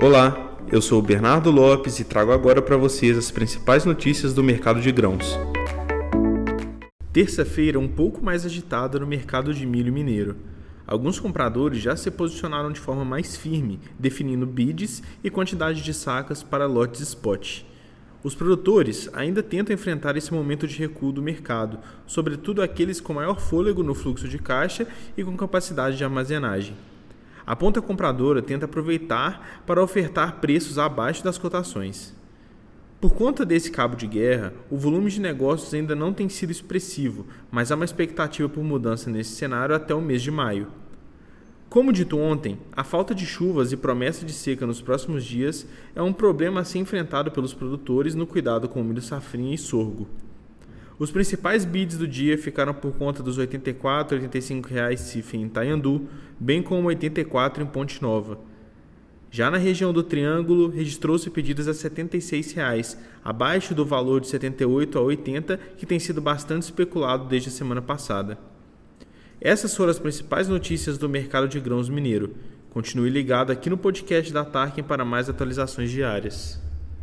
Olá, eu sou o Bernardo Lopes e trago agora para vocês as principais notícias do mercado de grãos. Terça-feira um pouco mais agitada no mercado de milho mineiro. Alguns compradores já se posicionaram de forma mais firme, definindo bids e quantidade de sacas para lotes spot. Os produtores ainda tentam enfrentar esse momento de recuo do mercado, sobretudo aqueles com maior fôlego no fluxo de caixa e com capacidade de armazenagem. A ponta compradora tenta aproveitar para ofertar preços abaixo das cotações. Por conta desse cabo de guerra, o volume de negócios ainda não tem sido expressivo, mas há uma expectativa por mudança nesse cenário até o mês de maio. Como dito ontem, a falta de chuvas e promessa de seca nos próximos dias é um problema a ser enfrentado pelos produtores no cuidado com milho safrinha e sorgo. Os principais bids do dia ficaram por conta dos R$ 84 e 85 reais CIF em Itaiandu, bem como R$ 84 em Ponte Nova. Já na região do Triângulo, registrou-se pedidos a 76 reais, abaixo do valor de R$ 78 a R$ 80, que tem sido bastante especulado desde a semana passada. Essas foram as principais notícias do mercado de grãos mineiro. Continue ligado aqui no podcast da Tarkin para mais atualizações diárias.